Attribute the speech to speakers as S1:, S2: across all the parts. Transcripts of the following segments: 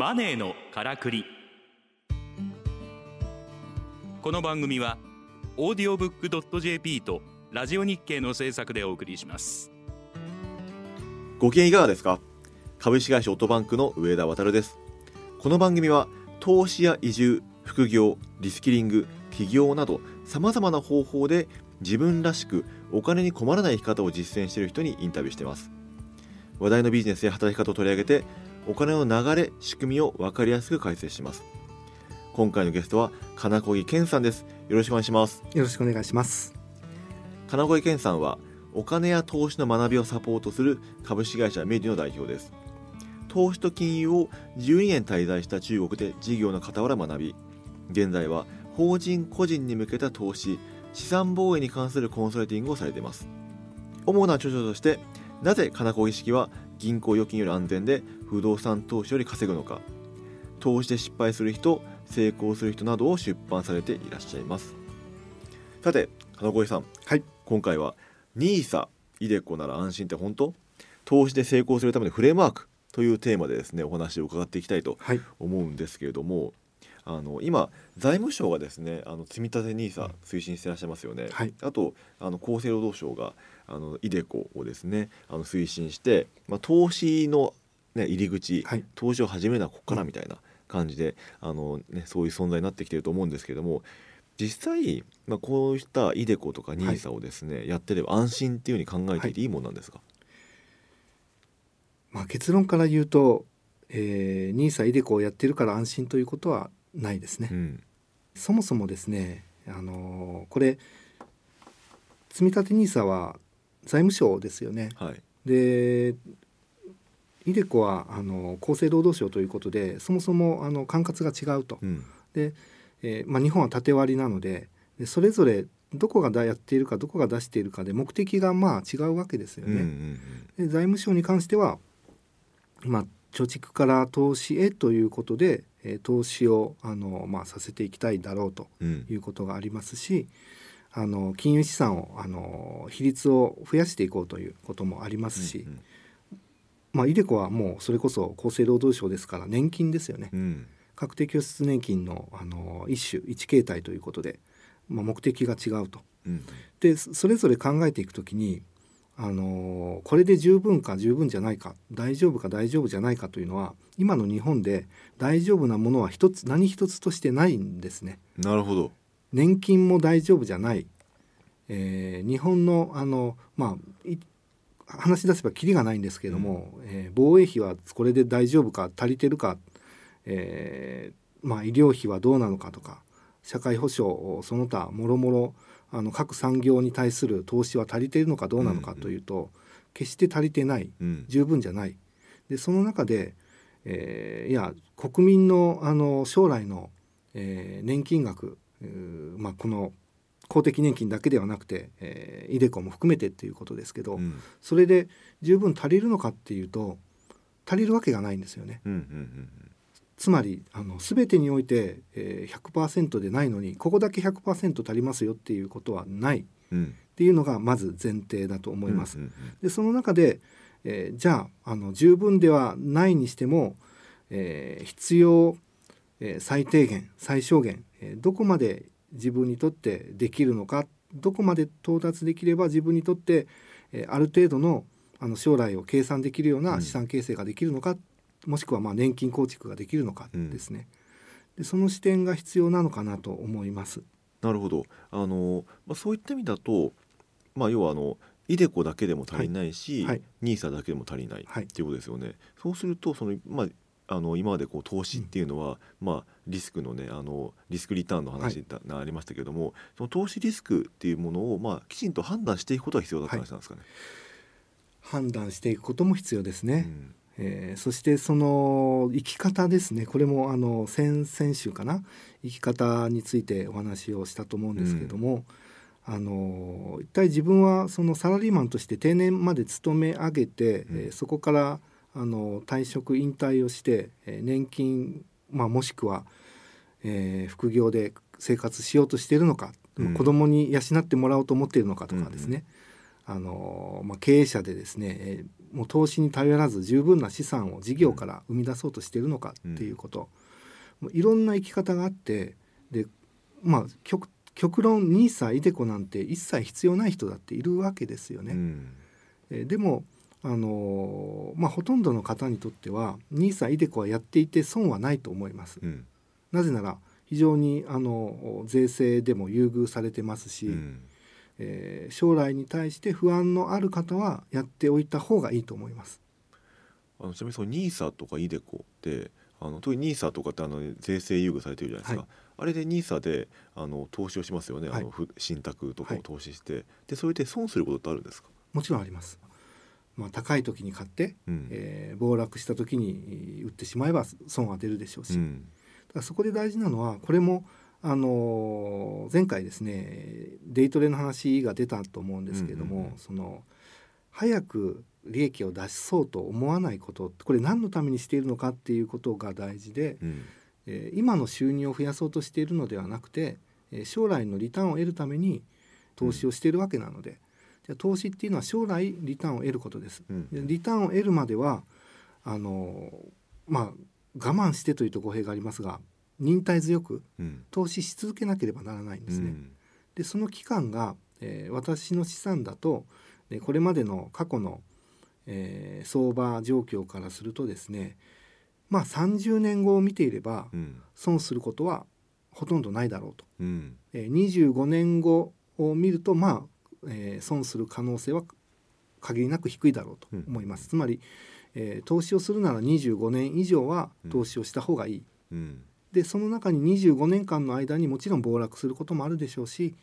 S1: マネーのからくり。この番組はオーディオブックドット JP とラジオ日経の制作でお送りします。
S2: ご機嫌いかがですか？株式会社オートバンクの上田渉です。この番組は投資や移住副業リスキリング起業などさまざまな方法で自分らしくお金に困らない生き方を実践している人にインタビューしています。話題のビジネスや働き方を取り上げてお金の流れ仕組みを分かりやすく解説します。今回のゲストは金子木健さんです。よろしくお願いします。
S3: よろしくお願いします。
S2: 金子木健さんはお金や投資の学びをサポートする株式会社メディの代表です。投資と金融を12年滞在した中国で事業の傍ら学び現在は法人個人に向けた投資資産防衛に関するコンサルティングをされています。主な著書としてなぜ金子意識は銀行預金より安全で不動産投資より稼ぐのか投資で失敗する人成功する人などを出版されていらっしゃいます。さて金子さん、
S3: はい、
S2: 今回は NISA イデコなら安心って本当？投資で成功するためのフレームワークというテーマでですねお話を伺っていきたいと思うんですけれども、はい、あの今財務省がですねあの積立 NISA 推進していらっしゃいますよね、はい、あとあの厚生労働省があのイデコをですねあの推進して、まあ、投資の、ね、入り口、はい、投資を始めるのはここからみたいな感じで、うん、あのね、そういう存在になってきてると思うんですけども実際、まあ、こうしたイデコとか NISA をですね、はい、やってれば安心っていうふうに考えていてい。いもんなんですか、
S3: まあ、結論から言うと、えー、NISA イデコをやってるから安心ということはないですね。うん、そもそもですね、あのー、これ積立 NISA は財務省ですよね。はい、でイデコはあの厚生労働省ということでそもそもあの管轄が違うと。うん、で、えーまあ、日本は縦割りなのででそれぞれどこがやっているかどこが出しているかで目的がまあ違うわけですよね。うんうんうん、で財務省に関しては、まあ、貯蓄から投資へということで、えー、投資をあの、まあ、させていきたいだろうということがありますし、あの金融資産をあの比率を増やしていこうということもありますし、うんうん、まあ、イデコはもうそれこそ厚生労働省ですから年金ですよね、うん、確定拠出年金のあの一種一形態ということで、まあ、目的が違うと。うん、でそれぞれ考えていくときにあのこれで十分か十分じゃないか大丈夫か大丈夫じゃないかというのは今の日本で大丈夫なものは一つ何一つとしてないんですね。
S2: なるほど。
S3: 年金も大丈夫じゃない、えー、日本のあの、まあ、話し出せばきりがないんですけれども、うん、えー、防衛費はこれで大丈夫か足りてるか、えーまあ、医療費はどうなのかとか社会保障その他もろもろあの各産業に対する投資は足りているのかどうなのかというと、うん。うん、決して足りてない、うん、十分じゃない。でその中で、えー、いや国民のあの将来の、えー、年金額まあ、この公的年金だけではなくて、えー、イデコも含めてっていうことですけど、うん、それで十分足りるのかっていうと足りるわけがないんですよね。うんうんうん、つまりあの全てにおいて、えー、100%でないのにここだけ100%足りますよっていうことはない、うん、っていうのがまず前提だと思います。うんうんうん、でその中で、えー、じゃああの十分ではないにしても、えー、必要、えー、最低限最小限どこまで自分にとってできるのか？どこまで到達できれば？自分にとってある程度のあの将来を計算できるような資産形成ができるのか、うん、もしくはまあ年金構築ができるのかですね、うん、でその視点が必要なのかなと思います。
S2: なるほど。あの、まあ、そういった意味だと、まあ、要はあのイデコだけでも足りないし、はい。はい、ニーサだけでも足りないっていうことですよね。そうするとその、まあ、あの今までこう投資っていうのは、うん、まあ、リスクのねあのリスクリターンの話がありましたけども、はい、その投資リスクっていうものを、まあ、きちんと判断していくことが必要だった話なんですかね？
S3: 判断していくことも必要ですね。うん。えー、そしてその生き方ですね。これもあの先々週かな？生き方についてお話をしたと思うんですけれども、うん、あの一体自分はそのサラリーマンとして定年まで勤め上げて、うん、えー、そこからあの退職引退をして、えー、年金、まあ、もしくは、えー、副業で生活しようとしているのか、うん、子供に養ってもらおうと思っているのかとかですね、うんうん、あのまあ、経営者でですね、えーもう投資に頼らず十分な資産を事業から生み出そうとしているのかっていうこと、うん、いろんな生き方があってでまあ極極論 NISA イデコなんて一切必要ない人だっているわけですよね。うん、えでもあのまあ、ほとんどの方にとっては NISA イデコはやっていて損はないと思います。うん、なぜなら非常にあの税制でも優遇されてますし、うん、えー、将来に対して不安のある方はやっておいた方がいいと思います。
S2: あのちなみにその NISA とかイデコってあの特に NISA とかってあの税制優遇されてるじゃないですか、はい、あれで NISA であの投資をしますよね、はい、あの信託とかを投資して、はい、でそれで損することってあるんですか？
S3: もちろんあります。まあ、高い時に買って、うん、えー、暴落した時に売ってしまえば損は出るでしょうし、うん、だからそこで大事なのはこれもあの前回ですねデイトレの話が出たと思うんですけれども、うんうんうん、その早く利益を出そうと思わないことこれ何のためにしているのかっていうことが大事で、うん、えー、今の収入を増やそうとしているのではなくて、えー、将来のリターンを得るために投資をしているわけなので、じゃ投資っていうのは将来リターンを得ることです。うん、でリターンを得るまではあのまあ我慢してというと語弊がありますが忍耐強く投資し続けなければならないんですね。うん、でその期間が、えー、私の資産だと、ね、これまでの過去の、えー、相場状況からするとですねまあ30年後を見ていれば、損することはほとんどないだろうと。うん、えー、25年後を見るとまあ、えー、損する可能性は限りなく低いだろうと思います。うん、つまり、えー、投資をするなら25年以上は投資をした方がいい。うん。でその中に25年間の間にもちろん暴落することもあるでしょうし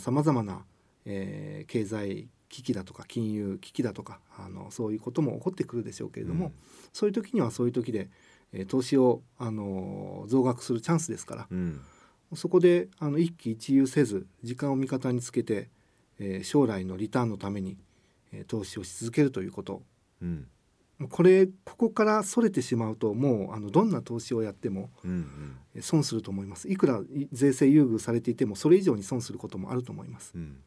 S3: さまざまな、えー、経済危機だとか金融危機だとかあのそういうことも起こってくるでしょうけれども、うん、そういう時にはそういう時で、えー、投資をあの増額するチャンスですから、うん、そこであの一喜一憂せず時間を味方につけて、えー、将来のリターンのために、えー、投資をし続けるということ、うん、これここからそれてしまうともうあのどんな投資をやっても損すると思います、いくら税制優遇されていてもそれ以上に損することもあると思います。うん。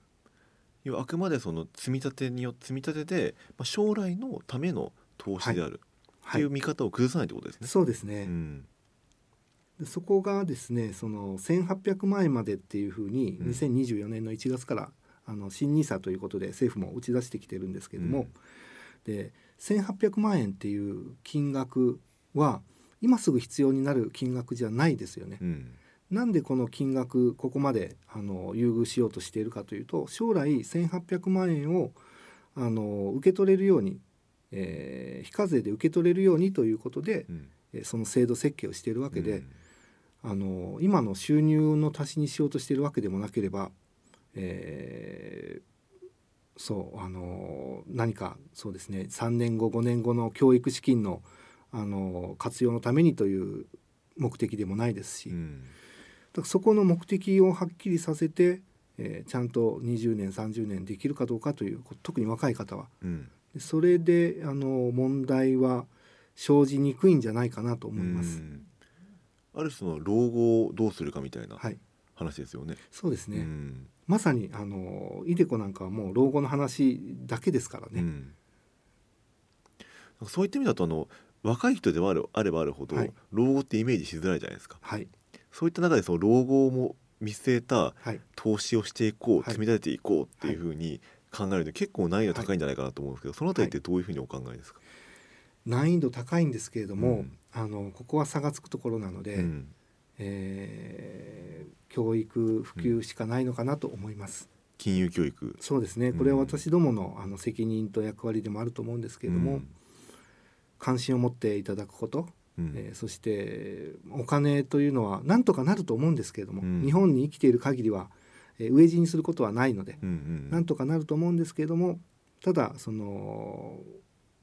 S2: 要はあくまでその積み立てによ積み立てで、まあ、将来のための投資である、はい、っていう見方を崩さないってことですね。
S3: そうですね、うん、でそこがですねその1800万円までっていうふうに2024年の1月から、あの新 NISA ということで政府も打ち出してきてるんですけれども、うん、で1,800万円っていう金額は今すぐ必要になる金額じゃないですよね。うん、なんでこの金額ここまであの優遇しようとしているかというと将来1,800万円をあの受け取れるように、えー、非課税で受け取れるようにということで、うん、その制度設計をしているわけで、うん、あの今の収入の足しにしようとしているわけでもなければ、えー、そうあの何かそうですね3年後5年後の教育資金のあの活用のためにという目的でもないですし、うん、だからそこの目的をはっきりさせて、えー、ちゃんと20年30年できるかどうかという特に若い方は、うん、それであの問題は生じにくいんじゃないかなと思います。
S2: ある種の老後をどうするかみたいな話ですよね。はい、
S3: そうですね、うんまさにあのイデコなんかはもう老後の話だけですからね。
S2: うん、そういった意味だとあの若い人でもあるあればあるほど、はい、老後ってイメージしづらいじゃないですか。はい、そういった中でその老後も見据えた投資をしていこう、はい、積み立てていこうっていうふうに考えると結構難易度高いんじゃないかなと思うんですけど、そのあたりってどういうふうにお考えですか、
S3: 難易度高いんですけれども、うん、あのここは差がつくところなので、うん、えー、教育普及しかないのかなと思います。
S2: 金融教育。
S3: そうですね。これは私どものあの責任と役割でもあると思うんですけれども、うん、関心を持っていただくこと、うん、えー、そしてお金というのは何とかなると思うんですけれども、うん、日本に生きている限りは、えー、飢え死にすることはないので、うんうん、なんとかなると思うんですけれどもただその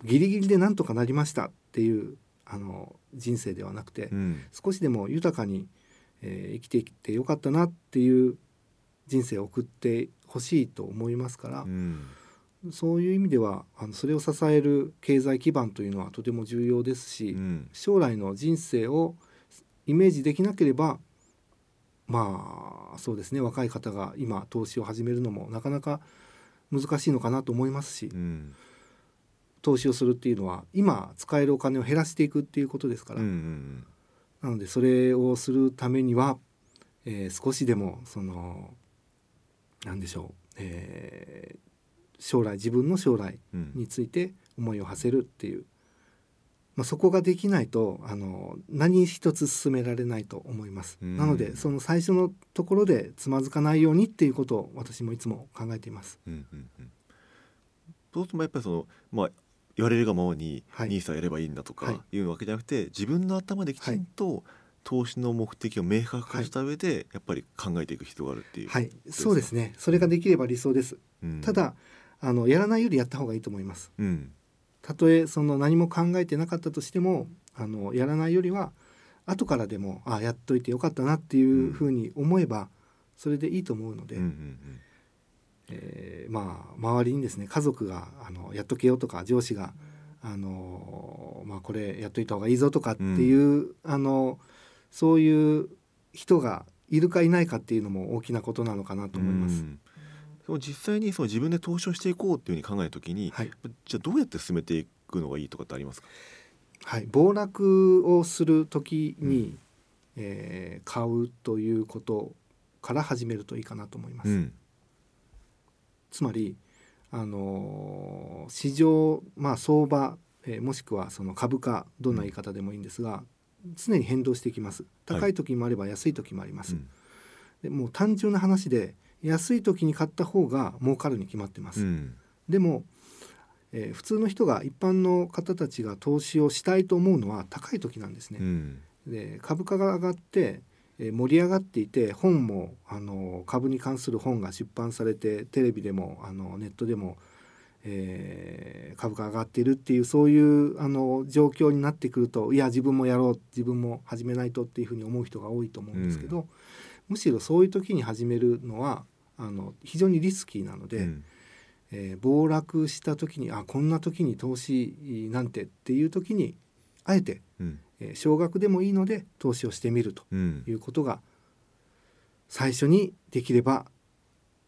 S3: ギリギリでなんとかなりましたっていうあの人生ではなくて、少しでも豊かにえー、生きてきてよかったなっていう人生を送ってほしいと思いますから、うん、そういう意味ではあのそれを支える経済基盤というのはとても重要ですし、うん、将来の人生をイメージできなければまあそうですね若い方が今投資を始めるのもなかなか難しいのかなと思いますし、うん、投資をするっていうのは今使えるお金を減らしていくっていうことですから、
S2: うんうん
S3: なのでそれをするためには、えー少しでもそのなんでしょう、えー将来自分の将来
S2: うん。
S3: について思いを馳せるっていう、まあ、そこができないとあの何一つ進められないと思います。
S2: うん。
S3: なのでその最初のところでつまずかないようにっていうことを私もいつも考えています。
S2: うんうんうん。そうするとやっぱりそのまあ言われるがままに
S3: はい。
S2: ニーサやればいいんだとか
S3: はい。
S2: いうわけじゃなくて、自分の頭できちんと投資の目的を明確化した上でやっぱり考えていく必要があるっていう。
S3: はい、そうですね。それができれば理想です。
S2: うん。
S3: た、だあのやらないよりやった方がいいと思います。
S2: うん。
S3: たとえその何も考えてなかったとしてもあのやらないよりは後からでもあやっといてよかったなっていうふうに思えばそれでいいと思うので、
S2: うんうん
S3: えーまあ周りにですね家族があのやっとけよとか上司があのまあこれやっといた方がいいぞとかっていう、あのそういう人がいるかいないかっていうのも大きなことなのかなと思います。
S2: うんでも実際にその自分で投資をしていこうっていうふうに考えた時に、
S3: はい
S2: じゃあどうやって進めていくのがいいとかってありますか？
S3: はい、暴落をする時に、えー買うということから始めるといいかなと思います。
S2: うん
S3: つまり、あのー市場、まあ、相場、えーもしくはその株価どんな言い方でもいいんですが、常に変動していきます。高い時もあれば安い時もあります、
S2: うん
S3: でもう単純な話で安い時に買った方が儲かるに決まってます、
S2: うん。
S3: でも、えー普通の人が一般の方たちが投資をしたいと思うのは高い時なんですね、
S2: うん。
S3: で株価が上がって、えー盛り上がっていて本もあの株に関する本が出版されてテレビでもあのネットでも、えー株価上がっているっていうそういうあの状況になってくるといや自分もやろう自分も始めないとっていうふうに思う人が多いと思うんですけど、むしろそういう時に始めるのはあの非常にリスキーなので、
S2: うん。
S3: えー暴落した時にあこんな時に投資なんてっていう時にあえて
S2: うん
S3: えー少額でもいいので投資をしてみると
S2: うん
S3: いうことが最初にできれば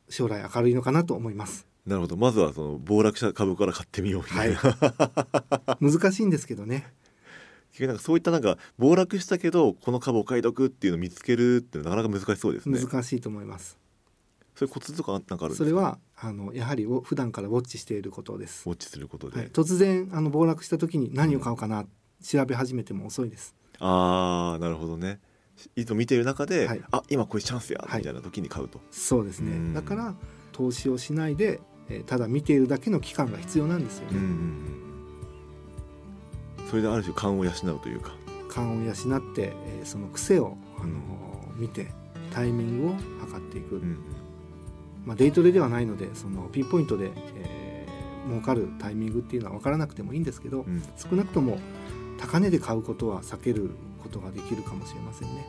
S3: 将来明るいのかなと思います。
S2: なるほどまずはその暴落した株から買ってみようみたいな、
S3: 難しいんですけどね。
S2: なんかそういったなんか暴落したけどこの株お買い得っていうのを見つけるってなかなか難しそうですね。
S3: 難しいと思います。
S2: そういうコツとかなんかある
S3: それはあのやはりお普段からウォッチしていることです
S2: ウ。ォッチすることで、
S3: はい、突然あの暴落した時に何を買おうかな、調べ始めても遅いです。
S2: ああなるほどね。いつも見ている中で、
S3: はい。
S2: あ今これチャンスや、
S3: はい。
S2: みたいな時に買うと。
S3: そうですね。
S2: うん。
S3: だから投資をしないで、えーただ見ているだけの期間が必要なんですよね。
S2: うんそれである種勘を養うというか。
S3: 勘を養って、えーその癖を、あのー見てタイミングを測っていく、
S2: うん
S3: まあ、デイトレではないのでそのピンポイントで、えー儲かるタイミングっていうのは分からなくてもいいんですけど、
S2: うん。
S3: 少なくとも高値で買うことは避けることができるかもしれませんね。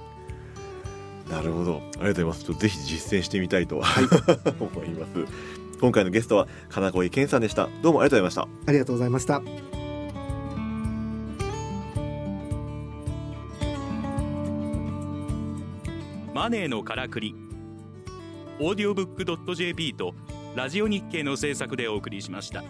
S2: なるほど。ありがとうございます。ちょっとぜひ実践してみたいと、思います。今回のゲストは金子健さんでした。どうもありがとうございました。
S3: ありがとうございました。
S1: マネーのからくり。オーディオブックドット JP とラジオ日経の制作でお送りしました。